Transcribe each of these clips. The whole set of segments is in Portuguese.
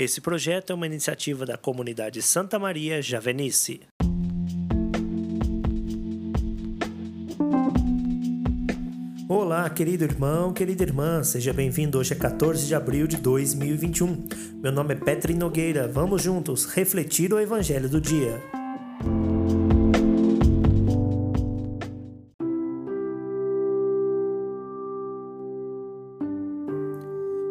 Esse projeto é uma iniciativa da comunidade Santa Maria Javenice. Olá, querido irmão, querida irmã, seja bem-vindo. Hoje é 14 de abril de 2021. Meu nome é Petri Nogueira. Vamos juntos refletir o Evangelho do dia.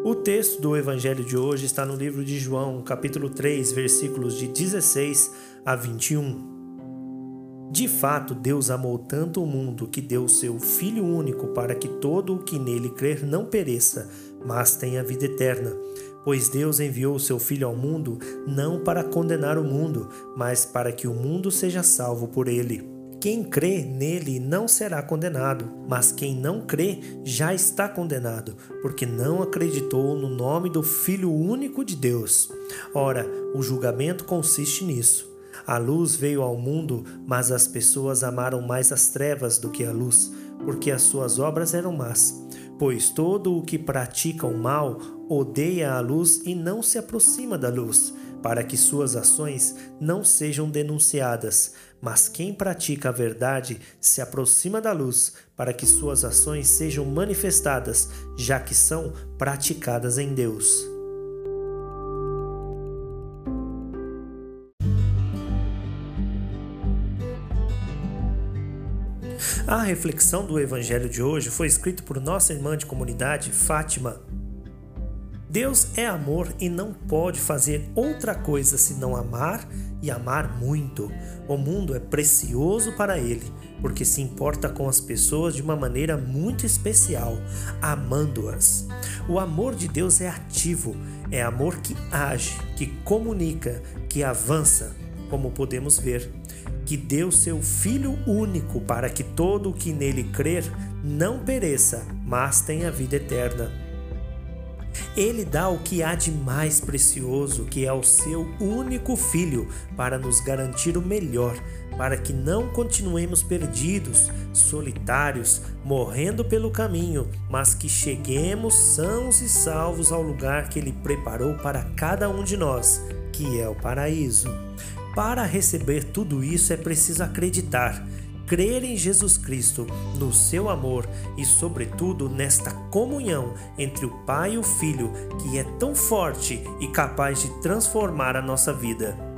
O texto do Evangelho de hoje está no livro de João, capítulo 3, versículos de 16 a 21. De fato, Deus amou tanto o mundo que deu seu Filho único para que todo o que nele crer não pereça, mas tenha vida eterna. Pois Deus enviou seu Filho ao mundo não para condenar o mundo, mas para que o mundo seja salvo por ele. Quem crê nele não será condenado, mas quem não crê já está condenado, porque não acreditou no nome do Filho único de Deus. Ora, o julgamento consiste nisso. A luz veio ao mundo, mas as pessoas amaram mais as trevas do que a luz, porque as suas obras eram más. Pois todo o que pratica o mal odeia a luz e não se aproxima da luz, para que suas ações não sejam denunciadas. Mas quem pratica a verdade se aproxima da luz, para que suas ações sejam manifestadas, já que são praticadas em Deus. A reflexão do Evangelho de hoje foi escrita por nossa irmã de comunidade, Fátima. Deus é amor e não pode fazer outra coisa senão amar e amar muito. O mundo é precioso para ele, porque se importa com as pessoas de uma maneira muito especial, amando-as. O amor de Deus é ativo, é amor que age, que comunica, que avança, como podemos ver que deu seu Filho único para que todo o que nele crer não pereça, mas tenha vida eterna. Ele dá o que há de mais precioso, que é o seu único Filho, para nos garantir o melhor, para que não continuemos perdidos, solitários, morrendo pelo caminho, mas que cheguemos sãos e salvos ao lugar que Ele preparou para cada um de nós, que é o paraíso. Para receber tudo isso é preciso acreditar, crer em Jesus Cristo, no seu amor e, sobretudo, nesta comunhão entre o Pai e o Filho que é tão forte e capaz de transformar a nossa vida.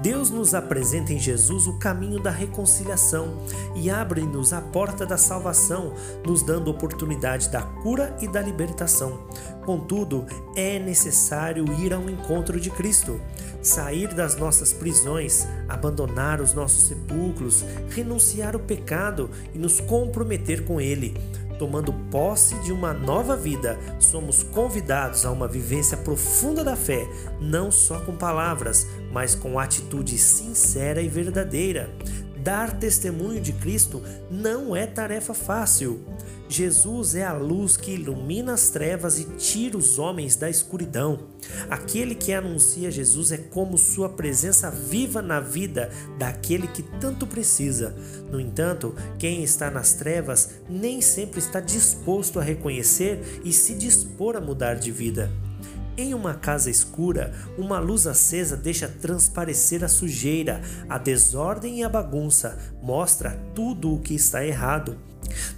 Deus nos apresenta em Jesus o caminho da reconciliação e abre-nos a porta da salvação, nos dando oportunidade da cura e da libertação. Contudo, é necessário ir ao encontro de Cristo, sair das nossas prisões, abandonar os nossos sepulcros, renunciar ao pecado e nos comprometer com Ele tomando posse de uma nova vida, somos convidados a uma vivência profunda da fé, não só com palavras, mas com atitude sincera e verdadeira. Dar testemunho de Cristo não é tarefa fácil. Jesus é a luz que ilumina as trevas e tira os homens da escuridão. Aquele que anuncia Jesus é como sua presença viva na vida daquele que tanto precisa. No entanto, quem está nas trevas nem sempre está disposto a reconhecer e se dispor a mudar de vida. Em uma casa escura, uma luz acesa deixa transparecer a sujeira, a desordem e a bagunça, mostra tudo o que está errado.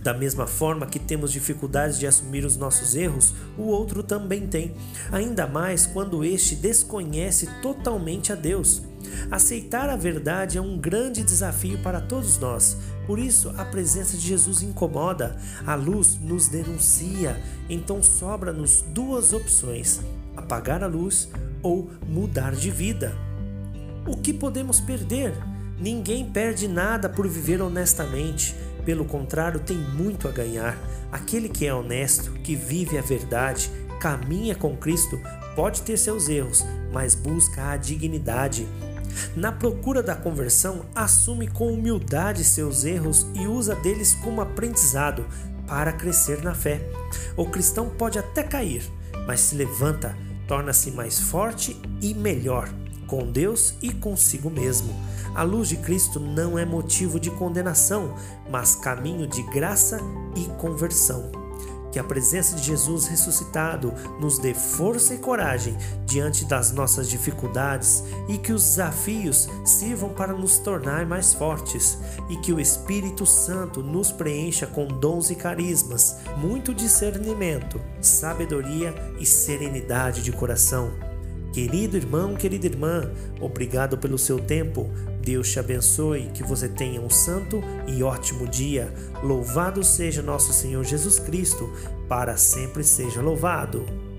Da mesma forma que temos dificuldades de assumir os nossos erros, o outro também tem, ainda mais quando este desconhece totalmente a Deus. Aceitar a verdade é um grande desafio para todos nós. Por isso, a presença de Jesus incomoda, a luz nos denuncia. Então, sobra-nos duas opções: apagar a luz ou mudar de vida. O que podemos perder? Ninguém perde nada por viver honestamente. Pelo contrário, tem muito a ganhar. Aquele que é honesto, que vive a verdade, caminha com Cristo, pode ter seus erros, mas busca a dignidade. Na procura da conversão, assume com humildade seus erros e usa deles como aprendizado para crescer na fé. O cristão pode até cair, mas se levanta, torna-se mais forte e melhor com Deus e consigo mesmo. A luz de Cristo não é motivo de condenação, mas caminho de graça e conversão. Que a presença de Jesus ressuscitado nos dê força e coragem diante das nossas dificuldades e que os desafios sirvam para nos tornar mais fortes e que o Espírito Santo nos preencha com dons e carismas, muito discernimento, sabedoria e serenidade de coração. Querido irmão, querida irmã, obrigado pelo seu tempo. Deus te abençoe, que você tenha um santo e ótimo dia. Louvado seja nosso Senhor Jesus Cristo, para sempre seja louvado.